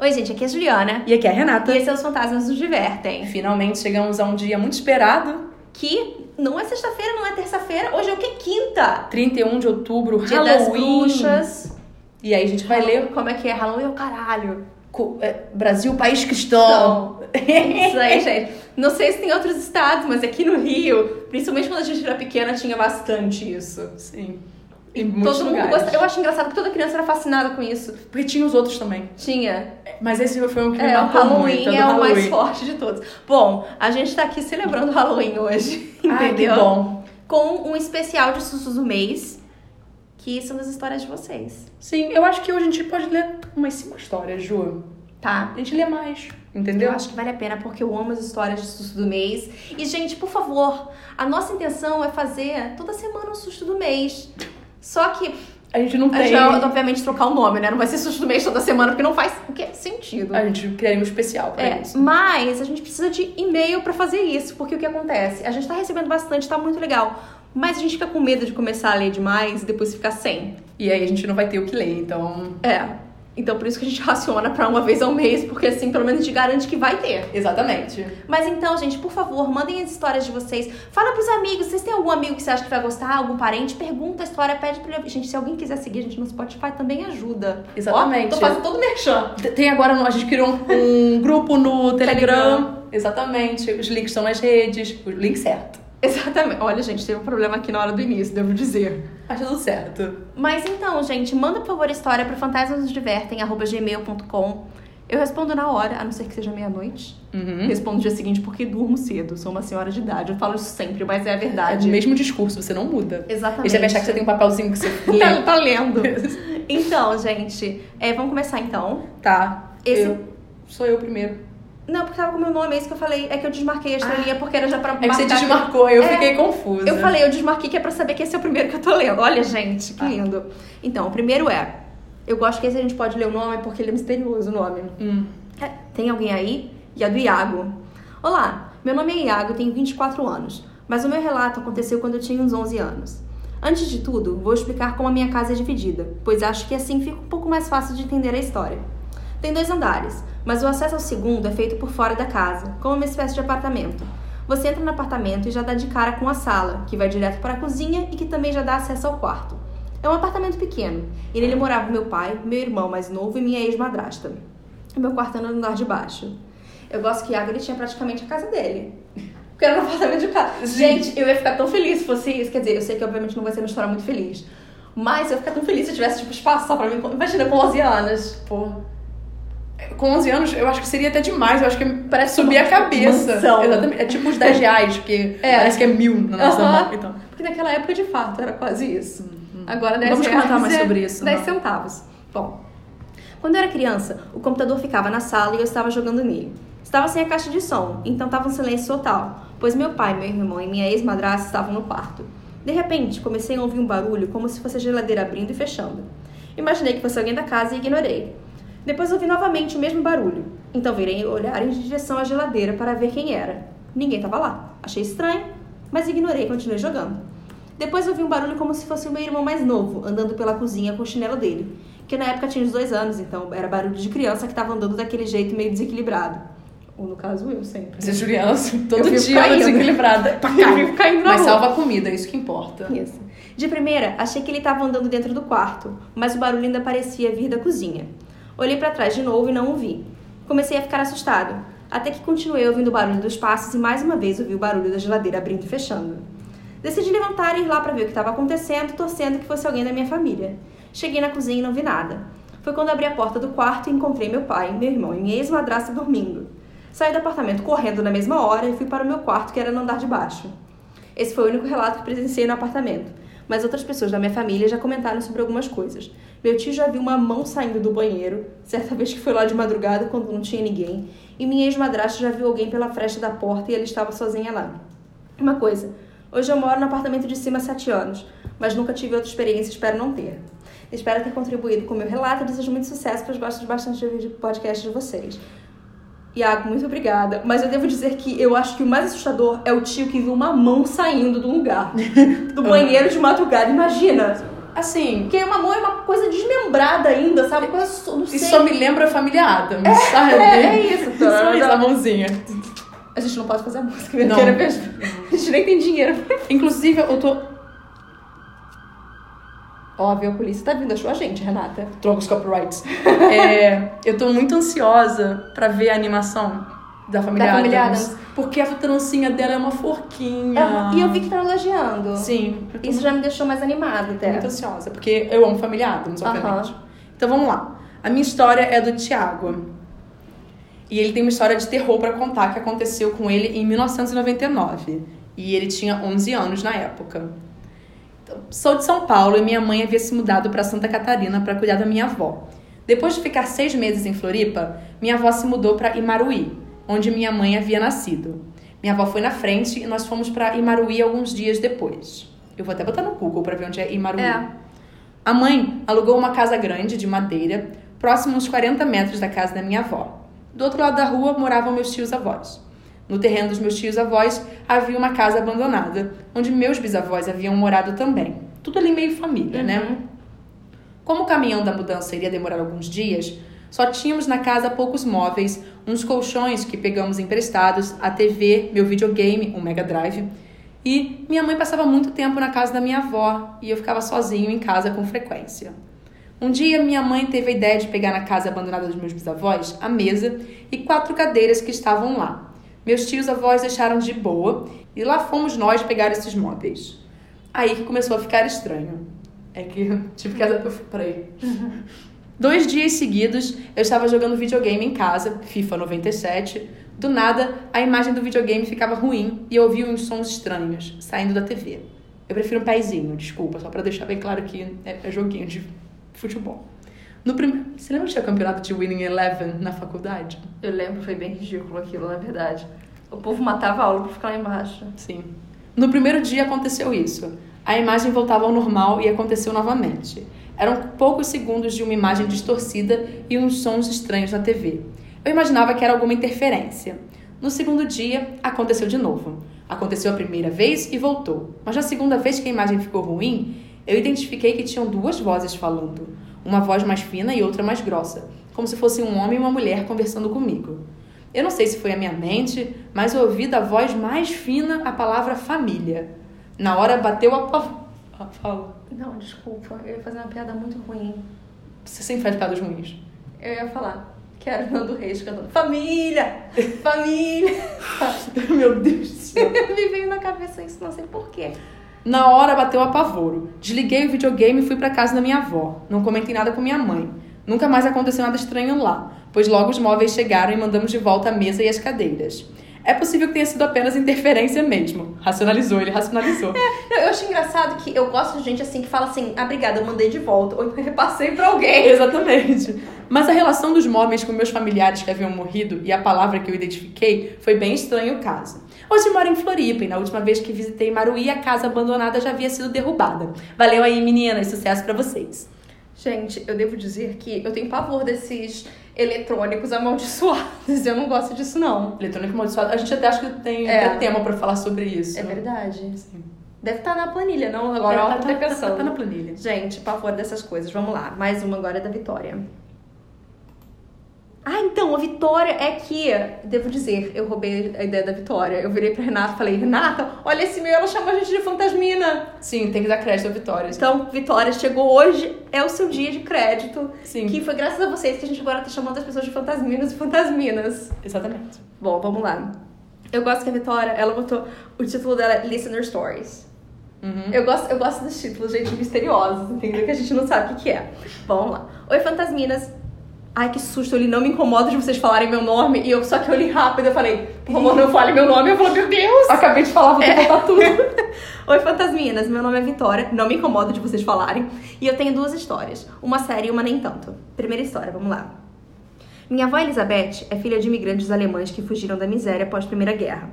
Oi, gente, aqui é a Juliana. E aqui é a Renata. E esses são os Fantasmas nos Divertem. Finalmente chegamos a um dia muito esperado. Que não é sexta-feira, não é terça-feira. Hoje é o que? Quinta. 31 de outubro, Dia das Halloween. bruxas. E aí a gente vai ler Como é que é? Halloween é o caralho. co- é, Brasil, país cristão. Isso aí, gente. Não sei se tem outros estados, mas aqui no Rio, principalmente quando a gente era pequena, tinha bastante isso. Sim. Em muitos Todo mundo lugares. gosta. Eu acho engraçado que toda criança era fascinada com isso. Porque tinha os outros também. Tinha. Mas esse foi um que me É, o marcou Halloween muito. do é o mais Halloween. forte de todos. Bom, a gente tá aqui celebrando o Halloween hoje. Ai, que Entendeu? bom. Com um especial de sustos do mês, que são das histórias de vocês. Sim, eu acho que hoje a gente pode ler umas cinco histórias, Ju. Tá? A gente lê mais, entendeu? Eu acho que vale a pena porque eu amo as histórias de susto do mês. E, gente, por favor, a nossa intenção é fazer toda semana um susto do mês. Só que A gente não a tem... gente vai, obviamente, trocar o nome, né? Não vai ser susto do mês toda semana, porque não faz o que sentido. A gente criaria um especial pra É, isso. mas a gente precisa de e-mail pra fazer isso, porque o que acontece? A gente tá recebendo bastante, tá muito legal. Mas a gente fica com medo de começar a ler demais e depois ficar sem. E aí a gente não vai ter o que ler, então... É. Então por isso que a gente raciona pra uma vez ao mês, porque assim pelo menos a gente garante que vai ter. Exatamente. Mas então, gente, por favor, mandem as histórias de vocês. Fala pros amigos. Vocês têm algum amigo que você acha que vai gostar? Algum parente? Pergunta a história, pede pra ele. Gente, se alguém quiser seguir a gente no Spotify, também ajuda. Exatamente. Ó, tô fazendo todo merchan. Tem agora, a gente criou um, um grupo no Telegram. Telegram. Exatamente. Os links estão nas redes. O link certo. Exatamente. Olha, gente, teve um problema aqui na hora do início, devo dizer. Mas tudo certo. Mas então, gente, manda por favor história para fantasmasnosdivertem@gmail.com. Eu respondo na hora, a não ser que seja meia-noite. Uhum. Respondo no dia seguinte porque durmo cedo. Sou uma senhora de idade. Eu falo isso sempre, mas é a É verdade. o mesmo discurso, você não muda. Exatamente. E você vai achar que você tem um papelzinho que você Tá, lê. tá lendo. Então, gente, é, vamos começar então. Tá. Esse- Eu, sou eu primeiro. Não, porque tava com o meu nome, é isso que eu falei. É que eu desmarquei a estrelinha porque era já pra É que você marcar que- desmarcou, eu É. fiquei confusa. Eu falei, eu desmarquei que é pra saber que esse é o primeiro que eu tô lendo. Olha, gente, que Ah. lindo. Então, o primeiro é. Eu gosto que esse a gente pode ler o nome porque ele é misterioso o nome. Hum. É, Tem alguém aí? E a do Iago. Olá, meu nome é Iago, tenho 24 anos, mas o meu relato aconteceu quando eu tinha uns 11 anos. Antes de tudo, vou explicar como a minha casa é dividida, pois acho que assim fica um pouco mais fácil de entender a história. Tem dois andares, mas o acesso ao segundo é feito por fora da casa, como uma espécie de apartamento. Você entra no apartamento e já dá de cara com a sala, que vai direto para a cozinha e que também já dá acesso ao quarto. É um apartamento pequeno, e nele moravam meu pai, meu irmão mais novo e minha ex-madrasta. O meu quarto era no andar de baixo. Eu gosto que Iago ele tinha praticamente a casa dele. Porque era no apartamento de casa. Gente, eu ia ficar tão feliz se fosse isso. Quer dizer, eu sei que obviamente não vai ser uma história muito feliz. Mas eu ia ficar tão feliz se eu tivesse, tipo, espaço só pra mim. Imagina, com 11 anos. Pô. Com 11 anos, eu acho que seria até demais. Eu acho que Parece subir uma a cabeça. mansão. Exatamente. É tipo os 10 reais, que É. parece que é mil na nossa Aham. mão. Então. Porque naquela época, de fato, era quase isso. Agora 10 Vamos reais comentar mais é sobre isso, 10 não? centavos. Bom, quando eu era criança, o computador ficava na sala e eu estava jogando nele. Estava sem a caixa de som, então estava um silêncio total, pois meu pai, meu irmão e minha ex-madrasta estavam no quarto. De repente, comecei a ouvir um barulho como se fosse a geladeira abrindo e fechando. Imaginei que fosse alguém da casa e ignorei. Depois ouvi novamente o mesmo barulho, então virei olhar em direção à geladeira para ver quem era. Ninguém estava lá. Achei estranho, mas ignorei e continuei jogando. Depois ouvi um barulho como se fosse o meu irmão mais novo, andando pela cozinha com o chinelo dele. Que na época tinha uns dois anos, então era barulho de criança que estava andando daquele jeito meio desequilibrado. Ou no caso, eu sempre. Você, Juliana, todo Eu dia caindo. desequilibrada. Eu fico caindo na Mas rua. salva a comida, é isso que importa. Isso. De primeira, achei que ele estava andando dentro do quarto, mas o barulho ainda parecia vir da cozinha. Olhei para trás de novo e não o vi. Comecei a ficar assustado, até que continuei ouvindo o barulho dos passos e mais uma vez ouvi o barulho da geladeira abrindo e fechando. Decidi levantar e ir lá para ver o que estava acontecendo, torcendo que fosse alguém da minha família. Cheguei na cozinha e não vi nada. Foi quando abri a porta do quarto e encontrei meu pai, meu irmão e minha ex-madrasta dormindo. Saí do apartamento correndo na mesma hora e fui para o meu quarto, que era no andar de baixo. Esse foi o único relato que presenciei no apartamento, mas outras pessoas da minha família já comentaram sobre algumas coisas. Meu tio já viu uma mão saindo do banheiro, certa vez que foi lá de madrugada quando não tinha ninguém, e minha ex-madrasta já viu alguém pela fresta da porta e ela estava sozinha lá. Uma coisa, hoje eu moro no apartamento de cima há sete anos, mas nunca tive outra experiência e espero não ter. Espero ter contribuído com o meu relato e desejo muito sucesso, pois gosto bastante de podcast de vocês. Iago, muito obrigada. Mas eu devo dizer que eu acho que o mais assustador é o tio que viu uma mão saindo do lugar. Do banheiro de madrugada. Imagina. Assim, Porque uma mão é uma coisa desmembrada ainda, sabe? Coisa não sei. isso só me lembra a família Adams, sabe? é, é isso, Só isso, a mãozinha. A gente não pode fazer a música, Não. não. mesmo. A gente nem tem dinheiro. Inclusive, eu tô. Óbvio, a polícia tá vindo, achou a gente, Renata. Troca os copyrights. É, eu tô muito ansiosa pra ver a animação da família, Da família Adams, Addams. Porque a trancinha dela é uma forquinha. É, E eu vi que tá elogiando. Sim, Isso já me deixou mais animada até. muito ansiosa, porque eu amo família Adams, obviamente. Aham. Então vamos lá. A minha história é do Tiago. E ele tem uma história de terror pra contar que aconteceu com ele em 1999. E ele tinha 11 anos na época. Então, sou de São Paulo e minha mãe havia se mudado para Santa Catarina para cuidar da minha avó. Depois de ficar seis meses em Floripa, minha avó se mudou para Imaruí, onde minha mãe havia nascido. Minha avó foi na frente e nós fomos para Imaruí alguns dias depois. Eu vou até botar no Google para ver onde é Imaruí. É. A mãe alugou uma casa grande de madeira, próximo uns 40 metros da casa da minha avó. Do outro lado da rua moravam meus tios avós. No terreno dos meus tios avós havia uma casa abandonada, onde meus bisavós haviam morado também. Tudo ali meio família, né? Uhum. Como o caminhão da mudança iria demorar alguns dias, só tínhamos na casa poucos móveis, uns colchões que pegamos emprestados, a TV, meu videogame, um Mega Drive. E minha mãe passava muito tempo na casa da minha avó e eu ficava sozinho em casa com frequência. Um dia, minha mãe teve a ideia de pegar na casa abandonada dos meus bisavós a mesa e quatro cadeiras que estavam lá. Meus tios avós deixaram de boa e lá fomos nós pegar esses móveis. Aí que começou a ficar estranho. É que tive que. Peraí. Dois dias seguidos, eu estava jogando videogame em casa, FIFA 97. Do nada, a imagem do videogame ficava ruim e eu ouvia uns sons estranhos saindo da TV. Eu prefiro um pezinho, desculpa, só pra deixar bem claro que é, é joguinho de futebol. No prime... Você lembra que tinha campeonato de Winning Eleven na faculdade? Eu lembro, foi bem ridículo aquilo, na verdade. O povo matava a aula pra ficar lá embaixo. Sim. No primeiro dia aconteceu isso. A imagem voltava ao normal e aconteceu novamente. Eram poucos segundos de uma imagem distorcida e uns sons estranhos na TV. Eu imaginava que era alguma interferência. No segundo dia, aconteceu de novo. Aconteceu a primeira vez e voltou. Mas na segunda vez que a imagem ficou ruim, eu identifiquei que tinham duas vozes falando. Uma voz mais fina e outra mais grossa, como se fosse um homem e uma mulher conversando comigo. Eu não sei se foi a minha mente, mas eu ouvi da voz mais fina a palavra família. Na hora bateu a Fala. Não, desculpa, eu ia fazer uma piada muito ruim. Você sempre faz piadas ruins. Eu ia falar que era o Nando Reis cantando Família! Família! Meu Deus do céu. Me veio na cabeça isso, não sei porquê. Na hora bateu apavoro. Desliguei o videogame e fui pra casa da minha avó. Não comentei nada com minha mãe. Nunca mais aconteceu nada estranho lá, pois logo os móveis chegaram e mandamos de volta a mesa e as cadeiras. É possível que tenha sido apenas interferência mesmo. Racionalizou, ele racionalizou. Não, Eu acho engraçado que eu gosto de gente assim que fala assim, ah, obrigada, eu mandei de volta. Ou então eu repassei pra alguém. Exatamente. Mas a relação dos móveis com meus familiares que haviam morrido e a palavra que eu identifiquei foi bem estranho o caso. Hoje moro em Floripa e na última vez que visitei Maruí, a casa abandonada já havia sido derrubada. Valeu aí, meninas. Sucesso pra vocês. Gente, eu devo dizer que eu tenho pavor desses eletrônicos amaldiçoados. Eu não gosto disso, não. Eletrônico amaldiçoado. A gente até acha que tem É. até tema pra falar sobre isso. É verdade. Sim. Deve estar na planilha, não? Agora tá, eu tá, tá, tá, tá na planilha. Gente, pavor dessas coisas. Vamos lá. Mais uma agora é da Vitória. Ah, então, a Vitória é que, devo dizer, eu roubei a ideia da Vitória. Eu virei pra Renata e falei, Renata, olha esse meu, ela chamou a gente de fantasmina. Sim, tem que dar crédito à Vitória. Então, Vitória, chegou hoje, é o seu dia de crédito. Sim. Que foi graças a vocês que a gente agora tá chamando as pessoas de fantasminos e fantasminas. Exatamente. Bom, vamos lá. Eu gosto que a Vitória, ela botou, o título dela é Listener Stories. Uhum. Eu gosto, eu gosto dos títulos, gente, misteriosos, entendeu? Que a gente não sabe o que, que é. Vamos lá. Oi, fantasminas. Ai, que susto, eu li, não me incomodo de vocês falarem meu nome. E eu, só que eu li rápido, eu falei, por favor, não fale meu nome. Eu falei, meu Deus! Acabei de falar, vou que botar tudo. Oi, fantasminas. Meu nome é Vitória. Não me incomodo de vocês falarem. E eu tenho duas histórias. Uma séria e uma nem tanto. Primeira história, vamos lá. Minha avó Elizabeth é filha de imigrantes alemães que fugiram da miséria após a Primeira Guerra.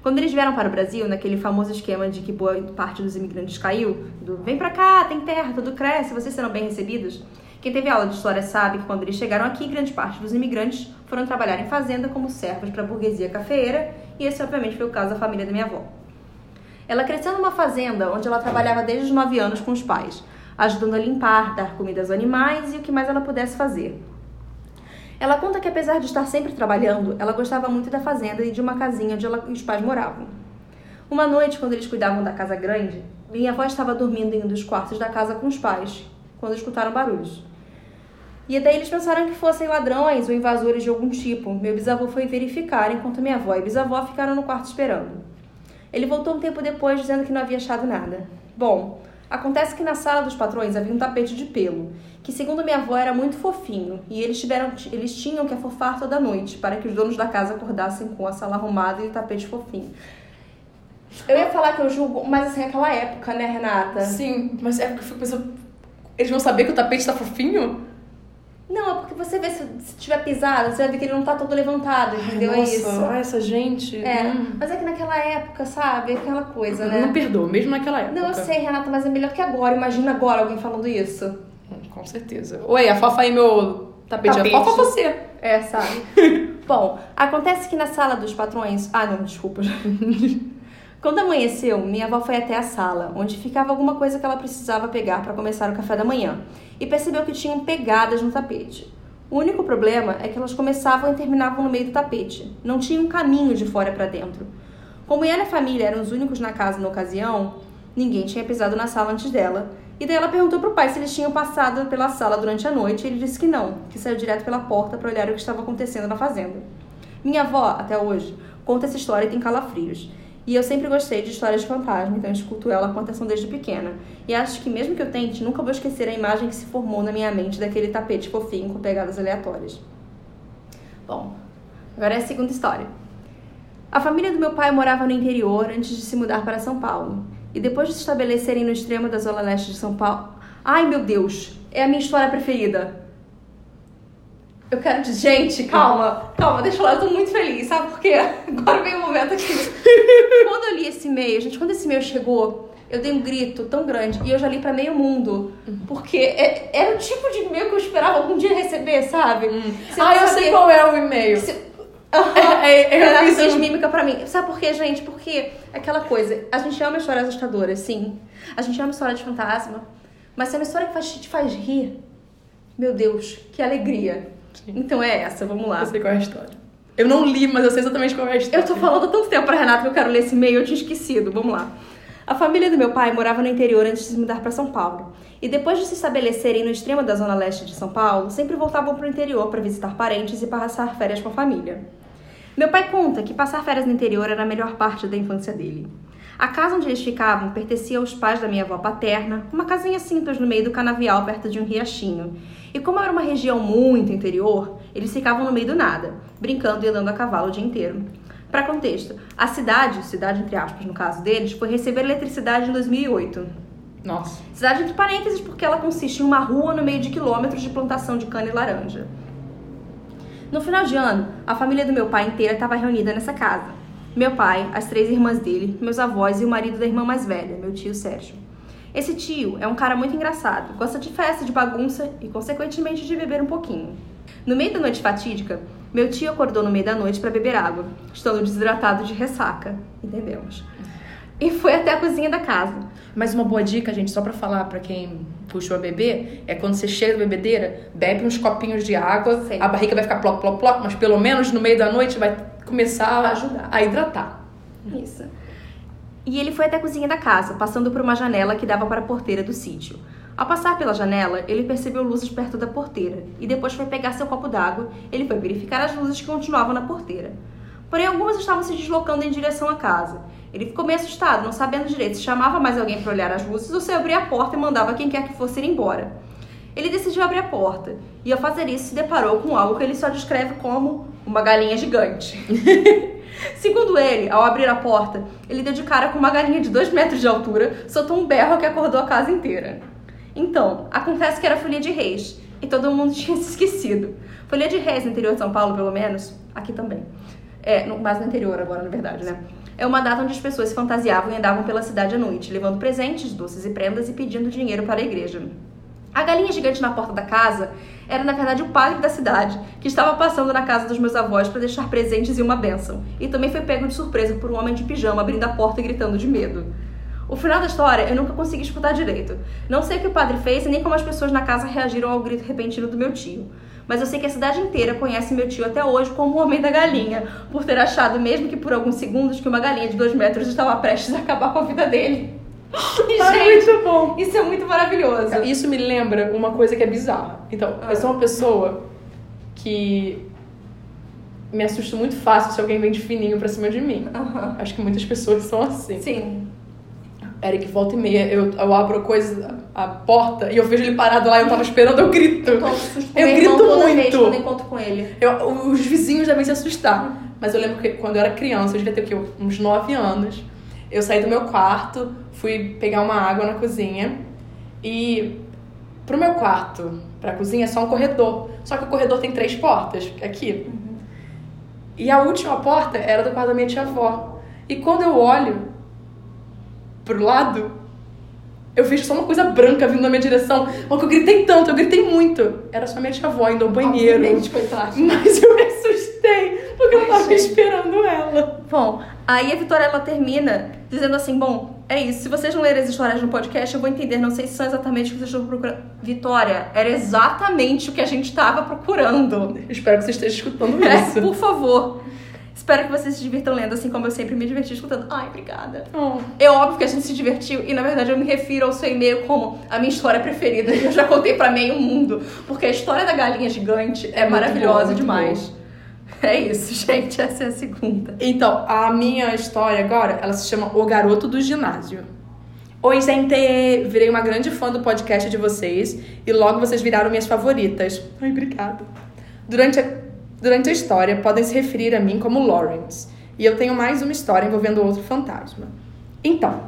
Quando eles vieram para o Brasil, naquele famoso esquema de que boa parte dos imigrantes caiu, do vem pra cá, tem terra, tudo cresce, vocês serão bem recebidos. Quem teve aula de história sabe que quando eles chegaram aqui, grande parte dos imigrantes foram trabalhar em fazenda como servos para a burguesia cafeeira, e esse obviamente foi o caso da família da minha avó. Ela cresceu numa fazenda onde ela trabalhava desde os 9 anos com os pais. ajudando a limpar, dar comida aos animais e o que mais ela pudesse fazer. Ela conta que apesar de estar sempre trabalhando, ela gostava muito da fazenda e de uma casinha onde ela os pais moravam. Uma noite, quando eles cuidavam da casa grande, minha avó estava dormindo em um dos quartos da casa com os pais, quando escutaram barulhos. E daí eles pensaram que fossem ladrões ou invasores de algum tipo. Meu bisavô foi verificar, enquanto minha avó e bisavó ficaram no quarto esperando. Ele voltou um tempo depois dizendo que não havia achado nada. Bom, Acontece que na sala dos patrões havia um tapete de pelo, que segundo minha avó era muito fofinho, e eles, tiveram, eles tinham que afofar toda noite, para que os donos da casa acordassem com a sala arrumada e o tapete fofinho. Eu ia falar que eu julgo, mas assim, aquela época, né, Renata? Sim, mas é porque eu fico pensando. Eles vão saber que o tapete tá fofinho? Não, é porque você vê se, se tiver pisado, você vai ver que ele não tá todo levantado, entendeu? Ai, é nossa, isso. ai, essa gente. É, hum. mas é que naquela época, sabe? Aquela coisa, né? Não perdoa, mesmo naquela época. Não, eu sei, Renata, mas é melhor que agora. Imagina agora alguém falando isso. Hum, Com certeza. Oi, afofa aí meu tapete. Tapete. Afofa você. É, sabe? Bom, acontece que na sala dos patrões. Ah, não, desculpa. Quando amanheceu, minha avó foi até a sala, onde ficava alguma coisa que ela precisava pegar para começar o café da manhã, e percebeu que tinham pegadas no tapete. O único problema é que elas começavam e terminavam no meio do tapete. Não tinha um caminho de fora para dentro. Como ela e a família eram os únicos na casa na ocasião, ninguém tinha pisado na sala antes dela. E daí ela perguntou pro pai se eles tinham passado pela sala durante a noite, e ele disse que não, que saiu direto pela porta para olhar o que estava acontecendo na fazenda. Minha avó, até hoje, conta essa história e tem calafrios. E eu sempre gostei de histórias de fantasma, então eu escuto ela com atenção desde pequena. E acho que mesmo que eu tente, nunca vou esquecer a imagem que se formou na minha mente daquele tapete fofinho com pegadas aleatórias. Bom, agora é a segunda história. A família do meu pai morava no interior antes de se mudar para São Paulo. E depois de se estabelecerem no extremo da zona leste de São Paulo. Ai meu Deus, é a minha história preferida. Eu quero dizer, gente, calma, calma, deixa eu lá, eu tô muito feliz, sabe por quê? Agora vem o momento aqui. quando eu li esse e-mail, gente, quando esse e-mail chegou, eu dei um grito tão grande e eu já li pra meio mundo. Porque é- era o tipo de e-mail que eu esperava algum dia receber, sabe? Você Ah, eu sei qual é o e-mail. Você- É, é, eu Ela fiz fez um- mímica pra mim. Sabe por quê, gente? Porque aquela coisa, a gente ama histórias assustadoras, sim. A gente ama história de fantasma. Mas se é uma história que faz, te faz rir, meu Deus, que alegria. Sim. Então é essa, vamos lá. Eu sei qual é a história. Eu não li, mas eu sei exatamente qual é a história. Eu tô falando há tanto tempo pra Renata que eu quero ler esse e-mail, eu tinha esquecido. Vamos lá. A família do meu pai morava no interior antes de se mudar para São Paulo. E depois de se estabelecerem no extremo da zona leste de São Paulo, sempre voltavam para o interior para visitar parentes e passar férias com a família. Meu pai conta que passar férias no interior era a melhor parte da infância dele. A casa onde eles ficavam pertencia aos pais da minha avó paterna, uma casinha simples no meio do canavial perto de um riachinho. E como era uma região muito interior, eles ficavam no meio do nada, brincando e andando a cavalo o dia inteiro. Para contexto, a cidade, cidade entre aspas no caso deles, foi receber eletricidade em 2008. Nossa. Cidade entre parênteses porque ela consiste em uma rua no meio de quilômetros de plantação de cana e laranja. No final de ano, a família do meu pai inteira estava reunida nessa casa. Meu pai, as três irmãs dele, meus avós e o marido da irmã mais velha, meu tio Sérgio. Esse tio é um cara muito engraçado, gosta de festa, de bagunça e, consequentemente, de beber um pouquinho. No meio da noite fatídica, meu tio acordou no meio da noite para beber água, estando desidratado de ressaca, entendemos. E foi até a cozinha da casa. Mas uma boa dica, gente, só pra falar pra quem puxou a beber, é quando você chega da bebedeira, bebe uns copinhos de água, Sim. a barriga vai ficar ploc, ploc, ploc, mas pelo menos no meio da noite vai começar a Ajudar. a hidratar. Isso. E ele foi até a cozinha da casa, passando por uma janela que dava para a porteira do sítio. Ao passar pela janela, ele percebeu luzes perto da porteira e depois foi pegar seu copo d'água. Ele foi verificar as luzes que continuavam na porteira. Porém, algumas estavam se deslocando em direção à casa. Ele ficou meio assustado, não sabendo direito se chamava mais alguém para olhar as luzes ou se abria a porta e mandava quem quer que fosse ir embora. Ele decidiu abrir a porta e, ao fazer isso, se deparou com algo que ele só descreve como uma galinha gigante. Segundo ele, ao abrir a porta, ele deu de cara com uma galinha de 2 metros de altura, soltou um berro que acordou a casa inteira. Então, acontece que era Folia de Reis e todo mundo tinha se esquecido. Folia de Reis no interior de São Paulo, pelo menos, aqui também. É, no- mas no interior agora, na verdade, né? É uma data onde as pessoas se fantasiavam e andavam pela cidade à noite, levando presentes, doces e prendas e pedindo dinheiro para a igreja. A galinha gigante na porta da casa era, na verdade, o padre da cidade, que estava passando na casa dos meus avós para deixar presentes e uma bênção. E também foi pego de surpresa por um homem de pijama abrindo a porta e gritando de medo. O final da história eu nunca consegui escutar direito. Não sei o que o padre fez e nem como as pessoas na casa reagiram ao grito repentino do meu tio. Mas eu sei que a cidade inteira conhece meu tio até hoje como o Homem da Galinha, por ter achado, mesmo que por alguns segundos, que uma galinha de dois metros estava prestes a acabar com a vida dele. Ah, gente, muito bom. isso é muito maravilhoso. Isso me lembra uma coisa que é bizarra. Então, Ah. eu sou uma pessoa que me assusta muito fácil se alguém vem de fininho pra cima de mim. Acho que muitas pessoas são assim. Sim. Eric, volta e meia, eu, eu abro a coisa, a porta, e eu vejo ele parado lá e eu tava esperando, eu grito. Eu, Eu grito toda vez muito. quando eu encontro com ele. Eu- os vizinhos devem se assustar. Mas eu lembro que quando eu era criança, eu devia ter o quê? uns 9 anos. Eu saí do meu quarto, fui pegar uma água na cozinha e pro meu quarto, pra cozinha, é só um corredor. Só que o corredor tem três portas aqui. E a última porta era do quarto da minha tia-avó. E quando eu olho pro lado, eu vejo só uma coisa branca vindo na minha direção. Mas que eu gritei tanto, eu gritei muito. Era só minha tia-avó indo ao banheiro. Obviamente, coitada. Mas eu me assustei, porque eu tava gente. esperando ela. Bom, aí a Vitória ela termina dizendo assim: bom, é isso. Se vocês não lerem as histórias no podcast, eu vou entender. Não sei se são exatamente o que vocês estão procurando. Vitória, era exatamente o que a gente estava procurando. Espero que você esteja escutando É, isso. por favor. Espero que vocês se divirtam lendo, assim como eu sempre me diverti escutando. Ai, obrigada. Oh, É óbvio que a gente se divertiu e na verdade eu me refiro ao seu e-mail como a minha história preferida. Eu já contei pra meio mundo, porque a história da galinha gigante é, É maravilhosa muito demais. É isso, gente. Essa é a segunda. Então, a minha história agora, ela se chama O Garoto do Ginásio. Oi, gente! Virei uma grande fã do podcast de vocês e logo vocês viraram minhas favoritas. Ai, obrigada. Durante a, durante a história, podem se referir a mim como Lawrence. E eu tenho mais uma história envolvendo outro fantasma. Então,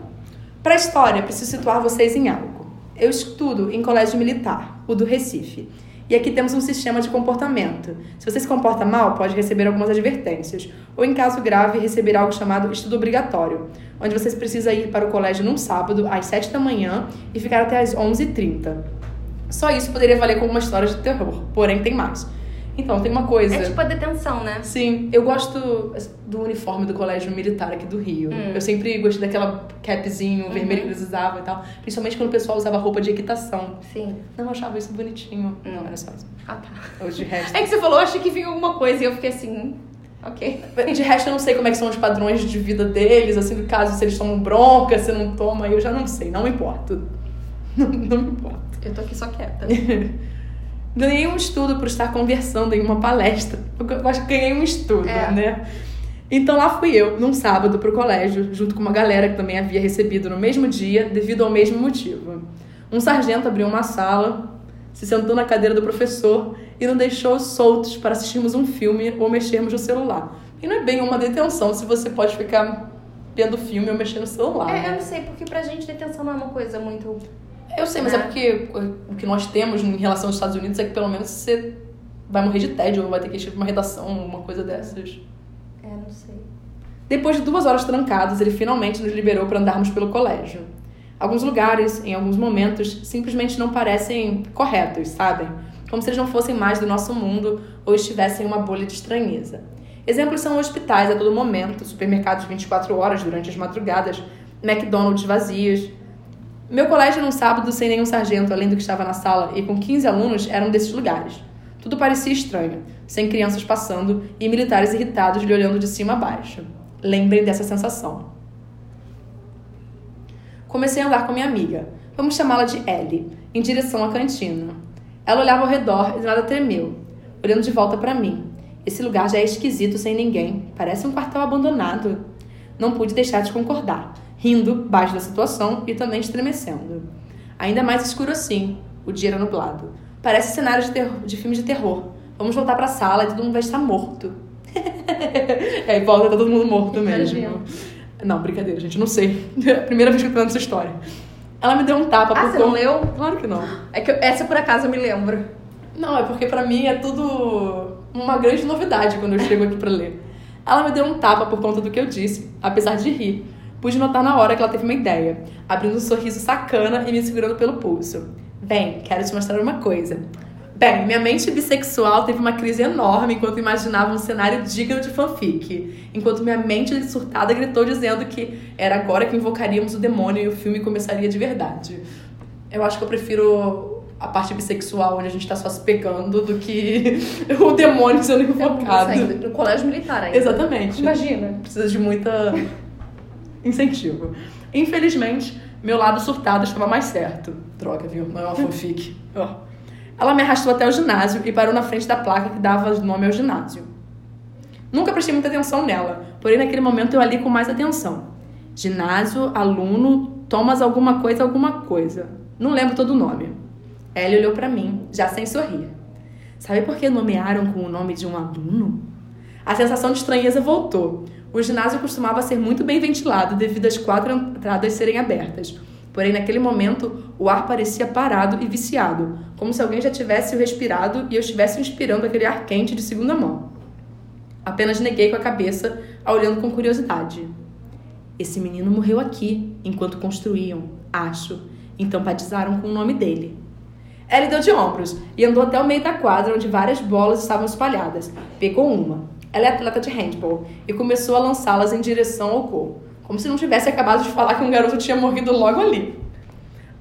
para a história, preciso situar vocês em algo. Eu estudo em colégio militar, o do Recife. E aqui temos um sistema de comportamento. Se você se comporta mal, pode receber algumas advertências. Ou, em caso grave, receber algo chamado estudo obrigatório, onde você precisa ir para o colégio num sábado, às 7 da manhã, e ficar até às 11h30. Só isso poderia valer como uma história de terror, porém tem mais. Então, tem uma coisa. É tipo a detenção, né? Sim, eu gosto do uniforme do colégio militar aqui do Rio. Hum. Eu sempre gostei daquela capzinho vermelho que eles usavam e tal. Principalmente quando o pessoal usava roupa de equitação. Sim. Não, eu achava isso bonitinho. Não, era só isso. Ah, tá. Ou de resto. É que você falou, achei que vinha alguma coisa e eu fiquei assim, hum, ok. De resto, eu não sei como é que são os padrões de vida deles, assim, no caso, se eles tomam bronca, se não tomam, eu já não sei, não me importo. Não, não me importo. Eu tô aqui só quieta. Ganhei um estudo por estar conversando em uma palestra. Eu acho que ganhei um estudo, É. né? Então lá fui eu, num sábado, pro colégio, junto com uma galera que também havia recebido no mesmo dia, devido ao mesmo motivo. Um sargento abriu uma sala, se sentou na cadeira do professor e nos deixou soltos para assistirmos um filme ou mexermos no celular. E não é bem uma detenção se você pode ficar vendo filme ou mexendo no celular. É, eu né? não sei, porque pra gente detenção não é uma coisa muito. Eu sei, mas É. é porque o que nós temos em relação aos Estados Unidos é que pelo menos você vai morrer de tédio ou vai ter que ir pra uma redação, uma coisa dessas. É, não sei. Depois de duas horas trancados, ele finalmente nos liberou para andarmos pelo colégio. Alguns lugares, em alguns momentos, simplesmente não parecem corretos, sabem? Como se eles não fossem mais do nosso mundo ou estivessem em uma bolha de estranheza. Exemplos são hospitais a todo momento, supermercados 24 horas durante as madrugadas, McDonald's vazios. Meu colégio num sábado sem nenhum sargento além do que estava na sala e com 15 alunos era um desses lugares. Tudo parecia estranho, sem crianças passando e militares irritados lhe olhando de cima a baixo. Lembrem dessa sensação. Comecei a andar com minha amiga, vamos chamá-la de Ellie, em direção à cantina. Ela olhava ao redor e nada tremeu, olhando de volta para mim. Esse lugar já é esquisito sem ninguém, parece um quartel abandonado. Não pude deixar de concordar, rindo baixo da situação e também estremecendo. Ainda mais escuro assim, o dia era nublado. Parece cenário de, terror, de filme de terror. Vamos voltar pra sala e todo mundo vai estar morto. é, volta todo mundo morto mesmo. Não, brincadeira, gente, não sei. É a primeira vez que eu tô vendo essa história. Ela me deu um tapa Ah, por você não leu? Claro que não. É que eu- essa por acaso eu me lembro. Não, é porque pra mim é tudo uma grande novidade quando eu chego aqui pra ler. Ela me deu um tapa por conta do que eu disse, apesar de rir. Pude notar na hora que ela teve uma ideia, abrindo um sorriso sacana e me segurando pelo pulso. Vem, quero te mostrar uma coisa. Bem, minha mente bissexual teve uma crise enorme enquanto imaginava um cenário digno de fanfic. Enquanto minha mente surtada gritou dizendo que era agora que invocaríamos o demônio e o filme começaria de verdade. Eu acho que eu prefiro a parte bissexual, onde a gente tá só se pegando, do que o demônio sendo invocado. No colégio militar ainda. Exatamente. Imagina. Precisa de muita incentivo. Infelizmente, meu lado surtado estava mais certo. Droga, viu? Não é uma fanfic. Ó. Ela me arrastou até o ginásio e parou na frente da placa que dava nome ao ginásio. Nunca prestei muita atenção nela, porém naquele momento eu ali com mais atenção. Ginásio, aluno, Thomas alguma coisa, alguma coisa. Não lembro todo o nome. Ellie olhou para mim, já sem sorrir. Sabe por que nomearam com o nome de um aluno? A sensação de estranheza voltou. O ginásio costumava ser muito bem ventilado devido às quatro entradas serem abertas. Porém, naquele momento, o ar parecia parado e viciado, como se alguém já tivesse respirado e eu estivesse inspirando aquele ar quente de segunda mão. Apenas neguei com a cabeça, olhando com curiosidade. Esse menino morreu aqui, enquanto construíam, acho. Então batizaram com o nome dele. Ellie deu de ombros e andou até o meio da quadra, onde várias bolas estavam espalhadas. Pegou uma, ela é atleta de handball e começou a lançá-las em direção ao gol, como se não tivesse acabado de falar que um garoto tinha morrido logo ali.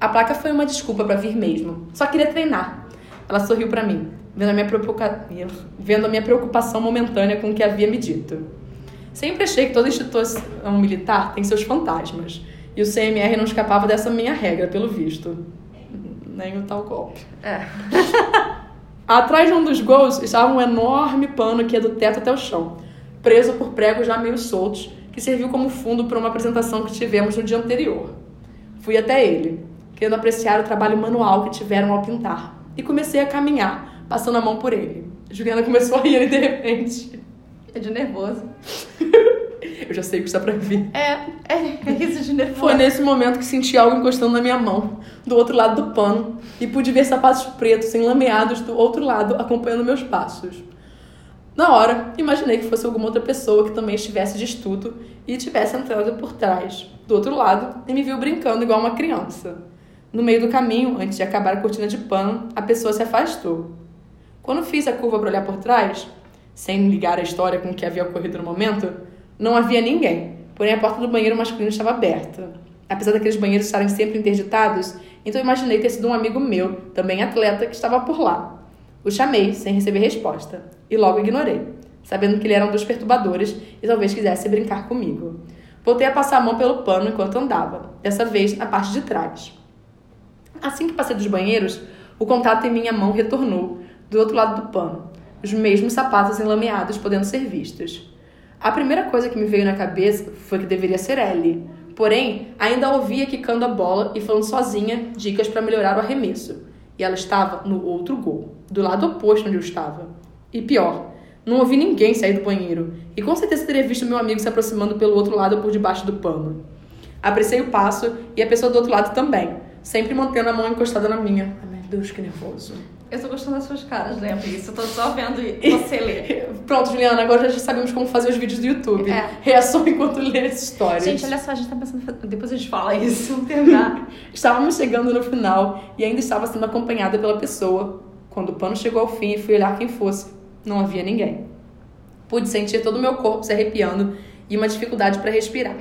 A placa foi uma desculpa para vir mesmo. Só queria treinar. Ela sorriu para mim, vendo a, minha preocupa... vendo a minha preocupação momentânea com o que havia me dito. Sempre achei que toda instituição militar tem seus fantasmas. E o CMR não escapava dessa minha regra, pelo visto. Nem o tal golpe. É. Atrás de um dos gols estava um enorme pano que ia do teto até o chão, preso por pregos já meio soltos, que serviu como fundo para uma apresentação que tivemos no dia anterior. Fui até ele, querendo apreciar o trabalho manual que tiveram ao pintar, e comecei a caminhar, passando a mão por ele. Juliana começou a rir de repente. É de nervoso. Eu já sei o que está pra vir. É, é, é isso de nervoso. Foi nesse momento que senti algo encostando na minha mão, do outro lado do pano, e pude ver sapatos pretos enlameados do outro lado acompanhando meus passos. Na hora, imaginei que fosse alguma outra pessoa que também estivesse de estudo e tivesse entrado por trás, do outro lado, e me viu brincando igual uma criança. No meio do caminho, antes de acabar a cortina de pano, a pessoa se afastou. Quando fiz a curva para olhar por trás, sem ligar a história com o que havia ocorrido no momento, não havia ninguém, porém a porta do banheiro masculino estava aberta. Apesar daqueles banheiros estarem sempre interditados, então imaginei ter sido um amigo meu, também atleta, que estava por lá. O chamei, sem receber resposta, e logo ignorei, sabendo que ele era um dos perturbadores e talvez quisesse brincar comigo. Voltei a passar a mão pelo pano enquanto andava, dessa vez na parte de trás. Assim que passei dos banheiros, o contato em minha mão retornou, do outro lado do pano, os mesmos sapatos enlameados podendo ser vistos. A primeira coisa que me veio na cabeça foi que deveria ser Ellie. Porém, ainda ouvia quicando a bola e falando sozinha dicas para melhorar o arremesso. E ela estava no outro gol, do lado oposto onde eu estava. E pior, não ouvi ninguém sair do banheiro, e com certeza teria visto meu amigo se aproximando pelo outro lado por debaixo do pano. Apressei o passo e a pessoa do outro lado também, sempre mantendo a mão encostada na minha. Deus, que nervoso. Eu tô gostando das suas caras, lembra isso? Eu tô só vendo você ler. Pronto, Juliana, agora já sabemos como fazer os vídeos do YouTube. É. Reação enquanto lê as histórias. Gente, olha só, a gente tá pensando. Depois a gente fala isso, vamos terminar. Estávamos chegando no final e ainda estava sendo acompanhada pela pessoa. Quando o pano chegou ao fim e fui olhar quem fosse, não havia ninguém. Pude sentir todo o meu corpo se arrepiando e uma dificuldade para respirar.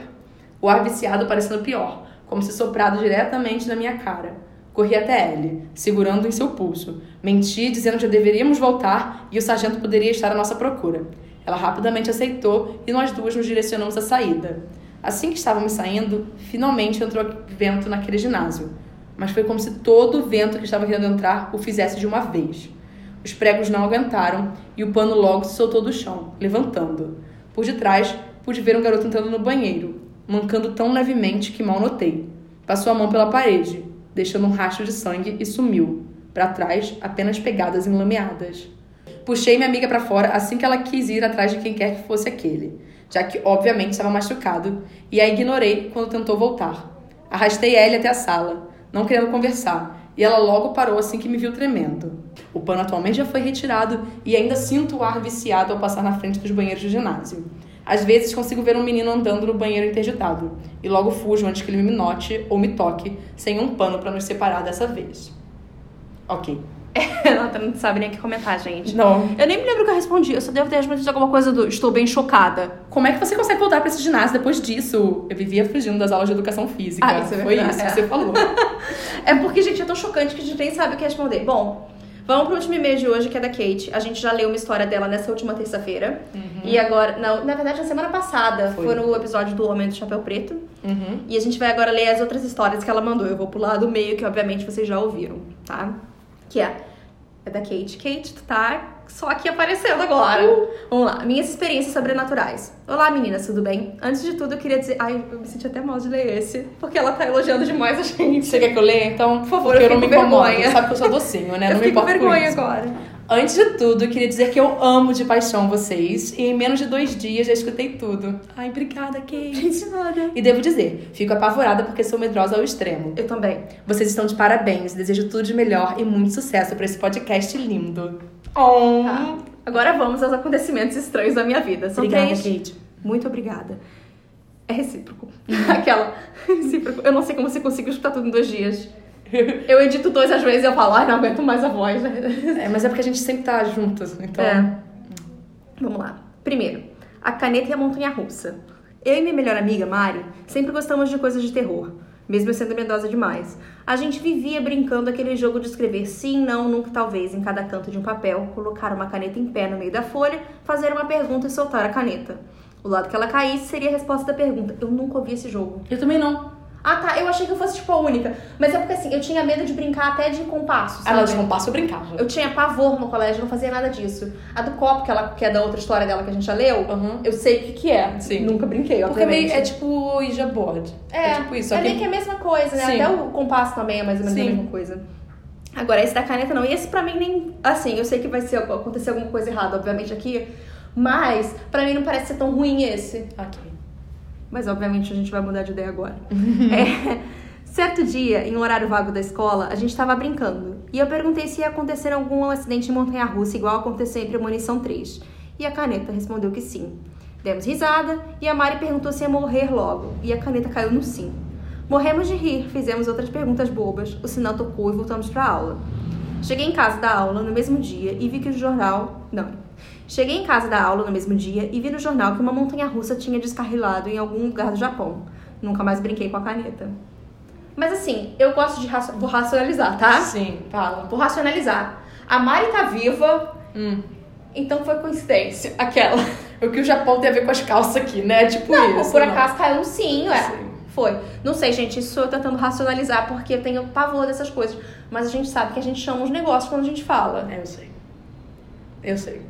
O ar viciado parecendo pior, como se soprado diretamente na minha cara. Corri até ele, segurando em seu pulso. Menti, dizendo que já deveríamos voltar e o sargento poderia estar à nossa procura. Ela rapidamente aceitou e nós duas nos direcionamos à saída. Assim que estávamos saindo, finalmente entrou vento naquele ginásio. Mas foi como se todo o vento que estava querendo entrar o fizesse de uma vez. Os pregos não aguentaram e o pano logo se soltou do chão, levantando. Por detrás, pude ver um garoto entrando no banheiro, mancando tão levemente que mal notei. Passou a mão pela parede, deixando um rastro de sangue e sumiu. Para trás, apenas pegadas enlameadas. Puxei minha amiga para fora assim que ela quis ir atrás de quem quer que fosse aquele, já que obviamente estava machucado, e a ignorei quando tentou voltar. Arrastei ela até a sala, não querendo conversar, e ela logo parou assim que me viu tremendo. O pano atualmente já foi retirado e ainda sinto o ar viciado ao passar na frente dos banheiros do ginásio. Às vezes consigo ver um menino andando no banheiro interditado e logo fujo antes que ele me note ou me toque, sem um pano para nos separar dessa vez. Ok, Ela não sabe nem o que comentar, gente. Não. Eu nem me lembro o que eu respondi. Eu só devo ter respondido alguma coisa do estou bem chocada. Como é que você consegue voltar pra esse ginásio depois disso? Eu vivia fugindo das aulas de educação física. Ah, isso é Foi isso é. que você falou. É porque, gente, é tão chocante que a gente nem sabe o que responder. Bom, vamos pro último e-mail de hoje, que é da Kate. A gente já leu uma história dela nessa última terça-feira. E agora, não, na verdade, na semana passada, Foi. foi no episódio do Homem do Chapéu Preto. Uhum. E a gente vai agora ler as outras histórias que ela mandou. Eu vou pular do meio, que obviamente vocês já ouviram, tá? Que é, é da Kate. Kate, tu tá só aqui aparecendo agora. Vamos lá. Minhas experiências sobrenaturais. Olá, meninas, tudo bem? Antes de tudo, eu queria dizer... Ai, eu me senti até mal de ler esse. Porque ela tá elogiando demais a gente. Você quer que eu leia, então? Por favor, Porque eu eu não me incomodo. vergonha. Sabe que eu sou docinho, né? eu não me fiquei com importo vergonha isso. agora. Antes de tudo, queria dizer que eu amo de paixão vocês. E em menos de dois dias já escutei tudo. Ai, obrigada, Kate. Gente, nada. E devo dizer, fico apavorada porque sou medrosa ao extremo. Eu também. Vocês estão de parabéns. Desejo tudo de melhor e muito sucesso pra esse podcast lindo. Oh. Tá. Agora vamos aos acontecimentos estranhos da minha vida. São Obrigada, três. Kate. Muito obrigada. É recíproco. Aquela. Recíproco. Eu não sei como você conseguiu escutar tudo em dois dias. Eu edito dois às vezes e eu falo, ai, não aguento mais a voz. É, mas é porque a gente sempre tá juntas, então. É. Vamos lá. Primeiro, a caneta e a montanha russa. Eu e minha melhor amiga, Mari, sempre gostamos de coisas de terror, mesmo eu sendo medrosa demais. A gente vivia brincando aquele jogo de escrever sim, não, nunca, talvez em cada canto de um papel, colocar uma caneta em pé no meio da folha, fazer uma pergunta e soltar a caneta. O lado que ela caísse seria a resposta da pergunta. Eu nunca ouvi esse jogo. Eu também não. Ah, tá. Eu achei que eu fosse, tipo, a única. Mas é porque, assim, eu tinha medo de brincar até de compasso, Ah, não, de sabe? compasso eu brincava. Eu tinha pavor no colégio, não fazia nada disso. A do copo, que, ela, que é da outra história dela que a gente já leu, Uhum. eu sei o que, que é. Sim. Nunca brinquei, Porque é, obviamente. meio, é tipo Ouija board. É, tipo isso. É que meio que a mesma coisa, né? Sim. Até o compasso também é mais ou menos Sim. a mesma coisa. Agora, esse da caneta não. E esse pra mim nem. Assim, eu sei que vai ser, acontecer alguma coisa errada, obviamente, aqui. Mas, pra mim não parece ser tão ruim esse. Ok. Mas obviamente a gente vai mudar de ideia agora. É, certo dia, em um horário vago da escola, a gente estava brincando. E eu perguntei se ia acontecer algum acidente em montanha-russa igual aconteceu em Premonição 3. E a caneta respondeu que sim. Demos risada e a Mari perguntou se ia morrer logo. E a caneta caiu no sim. Morremos de rir, fizemos outras perguntas bobas, o sinal tocou e voltamos para a aula. Cheguei em casa da aula no mesmo dia e vi que o jornal. Não. Cheguei em casa da aula no mesmo dia e vi no jornal que uma montanha russa tinha descarrilado em algum lugar do Japão. Nunca mais brinquei com a caneta. Mas assim, eu gosto de racio- vou racionalizar, tá? Sim, fala. Vou racionalizar. A Mari tá viva, Hum. então foi coincidência. Aquela. O que o Japão tem a ver com as calças aqui, né? Tipo Não, isso. por não. acaso caiu um sim, ué. Sim. Foi. Não sei, gente, isso eu tentando racionalizar porque eu tenho pavor dessas coisas. Mas a gente sabe que a gente chama os negócios quando a gente fala. É, eu sei. Eu sei.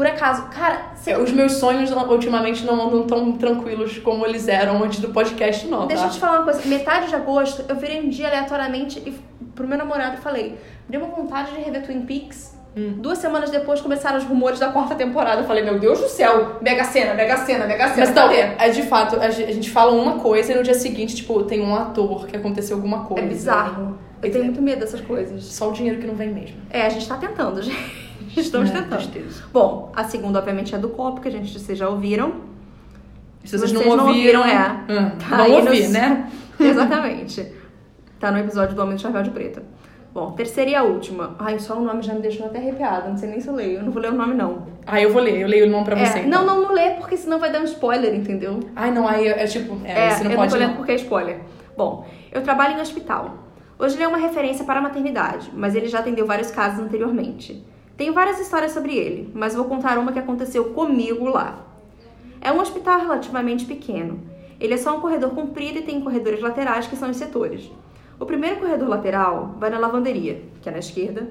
Por acaso, cara, você... Os meus sonhos ultimamente não andam tão tranquilos como eles eram antes do podcast, não. Deixa tá? eu te falar uma coisa. Metade de agosto, eu virei um dia aleatoriamente e pro meu namorado falei: deu uma vontade de rever Twin Peaks. Hum. Duas semanas depois começaram os rumores da quarta temporada. Eu falei: meu Deus do céu, Mega Sena, Mega Sena, Mega Sena. Mas então, cadê? é de fato, a ge- a gente fala uma coisa e no dia seguinte, tipo, tem um ator que aconteceu alguma coisa. É bizarro. Eu tenho muito medo dessas coisas. Só o dinheiro que não vem mesmo. É, a gente tá tentando, gente. Estamos É, tentando. tristeza. Bom, a segunda, obviamente, é do copo, que a gente, vocês já ouviram. Se vocês, Vocês não não ouviram, ouviram, é. hum, Tá vão ouvir, nos- né? Exatamente. Tá no episódio do Homem do Chapéu de Preta. Bom, terceira e a última. Ai, só o nome já me deixou até arrepiada. Não sei nem se eu leio. Eu não vou ler o nome, não. Ah, eu vou ler, eu leio o nome pra É, você. Não, então. não, não lê, porque senão vai dar um spoiler, entendeu? Ai, não, aí é, tipo, é, É, você não eu pode não tô lendo não. porque é spoiler. Bom, eu trabalho em hospital. Hoje ele é uma referência para a maternidade, mas ele já atendeu vários casos anteriormente. Tenho várias histórias sobre ele, mas vou contar uma que aconteceu comigo lá. É um hospital relativamente pequeno. Ele é só um corredor comprido e tem corredores laterais que são os setores. O primeiro corredor lateral vai na lavanderia, que é na esquerda,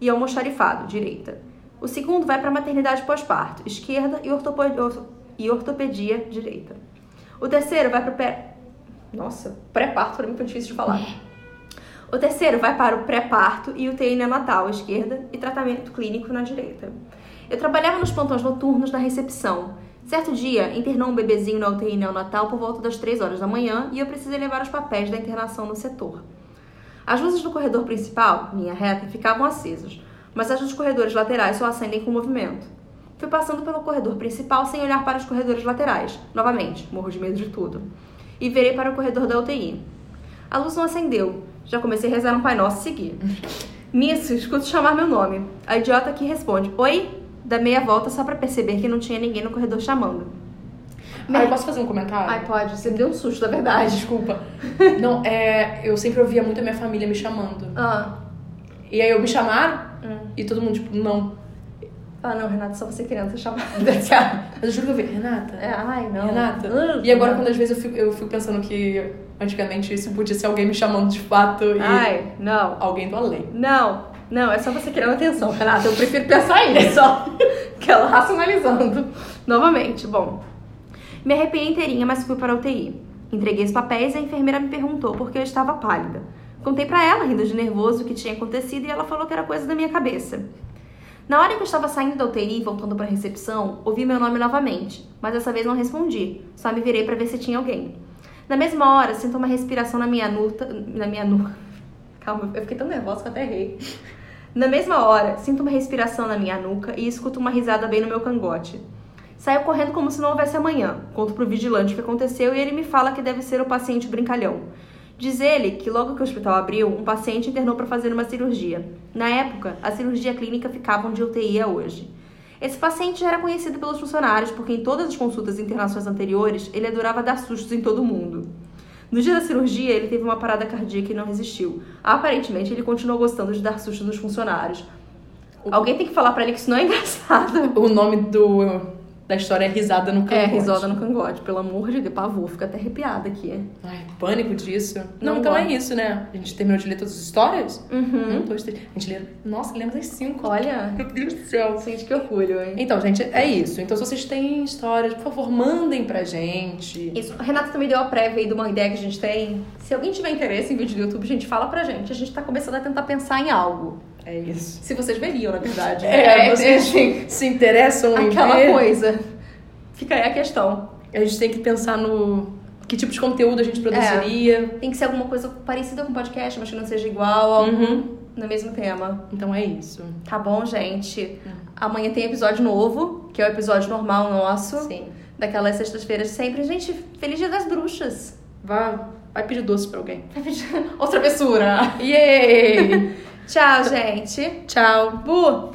e ao moxarifado, direita. O segundo vai para a maternidade pós-parto, esquerda, e, e ortopedia, direita. O terceiro vai para o pé. Nossa, pré-parto para mim foi difícil de falar. O terceiro vai para o pré-parto e UTI neonatal à esquerda e tratamento clínico na direita. Eu trabalhava nos plantões noturnos na recepção. Certo dia, internou um bebezinho na UTI neonatal por volta das 3 horas da manhã e eu precisei levar os papéis da internação no setor. As luzes do corredor principal, linha reta, ficavam acesas, mas as dos corredores laterais só acendem com movimento. Fui passando pelo corredor principal sem olhar para os corredores laterais. Novamente, morro de medo de tudo. E virei para o corredor da UTI. A luz não acendeu. Já comecei a rezar um Pai Nosso e seguir. Nisso, escuto chamar meu nome. A idiota que responde: Oi? Dá meia volta só pra perceber que não tinha ninguém no corredor chamando. Ah, eu posso fazer um comentário? Ai, pode. Você me deu um susto, na verdade. Desculpa. Não, é. Eu sempre ouvia muito a minha família me chamando. Ah. E aí eu me chamaram Hum. e todo mundo, tipo, não. Ah, não, Renata, só você criança chamada. Mas eu juro que eu vi, Renata. É, ai, não. Renata. Hum, E agora, não. quando às vezes eu fico, eu fico pensando que antigamente isso podia ser alguém me chamando de fato e Ai, não. alguém do além. Não, não, é só você querendo atenção, Renata. Eu prefiro pensar isso, só. que ela racionalizando. Novamente, bom. Me arrepiei inteirinha, mas fui para a UTI. Entreguei os papéis e a enfermeira me perguntou por que eu estava pálida. Contei pra ela, rindo de nervoso, o que tinha acontecido e ela falou que era coisa da minha cabeça. Na hora que eu estava saindo da UTI e voltando para a recepção, ouvi meu nome novamente, mas dessa vez não respondi, só me virei para ver se tinha alguém. Na mesma hora, sinto uma respiração na minha nuca, na minha nuca. Calma, eu fiquei tão nervosa que eu até errei. Na mesma hora, sinto uma respiração na minha nuca e escuto uma risada bem no meu cangote. Saio correndo como se não houvesse amanhã. Conto pro vigilante o que aconteceu e ele me fala que deve ser o paciente brincalhão. Diz ele que logo que o hospital abriu, um paciente internou para fazer uma cirurgia. Na época, a cirurgia clínica ficava onde UTI é hoje. Esse paciente já era conhecido pelos funcionários porque em todas as consultas e internações anteriores ele adorava dar sustos em todo mundo. No dia da cirurgia, ele teve uma parada cardíaca e não resistiu. Aparentemente, ele continuou gostando de dar sustos nos funcionários. Alguém tem que falar pra ele que isso não é engraçado. O nome do, da história é Risada no Cangote. É, risada no cangote, pelo amor de Deus, pavor, fica até arrepiada aqui. Ai, pânico disso. Não Não, então é gosto. isso, né? A gente terminou de ler todas as histórias? Uhum. Um, dois, três. A gente leu. Nossa, lemos as cinco. Olha, Meu Deus do céu. sente que orgulho, hein? Então, gente, é isso. Então, se vocês têm histórias, por favor, mandem pra gente. Isso. A Renata também deu a prévia aí de uma ideia que a gente tem. Se alguém tiver interesse em vídeo do YouTube, gente, fala pra gente. A gente tá começando a tentar pensar em algo. É isso. Se vocês veriam, na verdade. É, É, vocês assim, se interessam em aquela ver. coisa. Fica aí a questão. A gente tem que pensar no que tipo de conteúdo a gente produziria. Tem que ser alguma coisa parecida com podcast, mas que não seja igual, algo Uhum. no mesmo tema. Então é isso. Tá bom, gente? Amanhã tem episódio novo, que é o episódio normal nosso. Sim. Daquelas sextas-feiras sempre. Gente, feliz dia das bruxas. Vá, vai pedir doce pra alguém. Outra travessura. Yay! Tchau, gente. Tchau. Bu!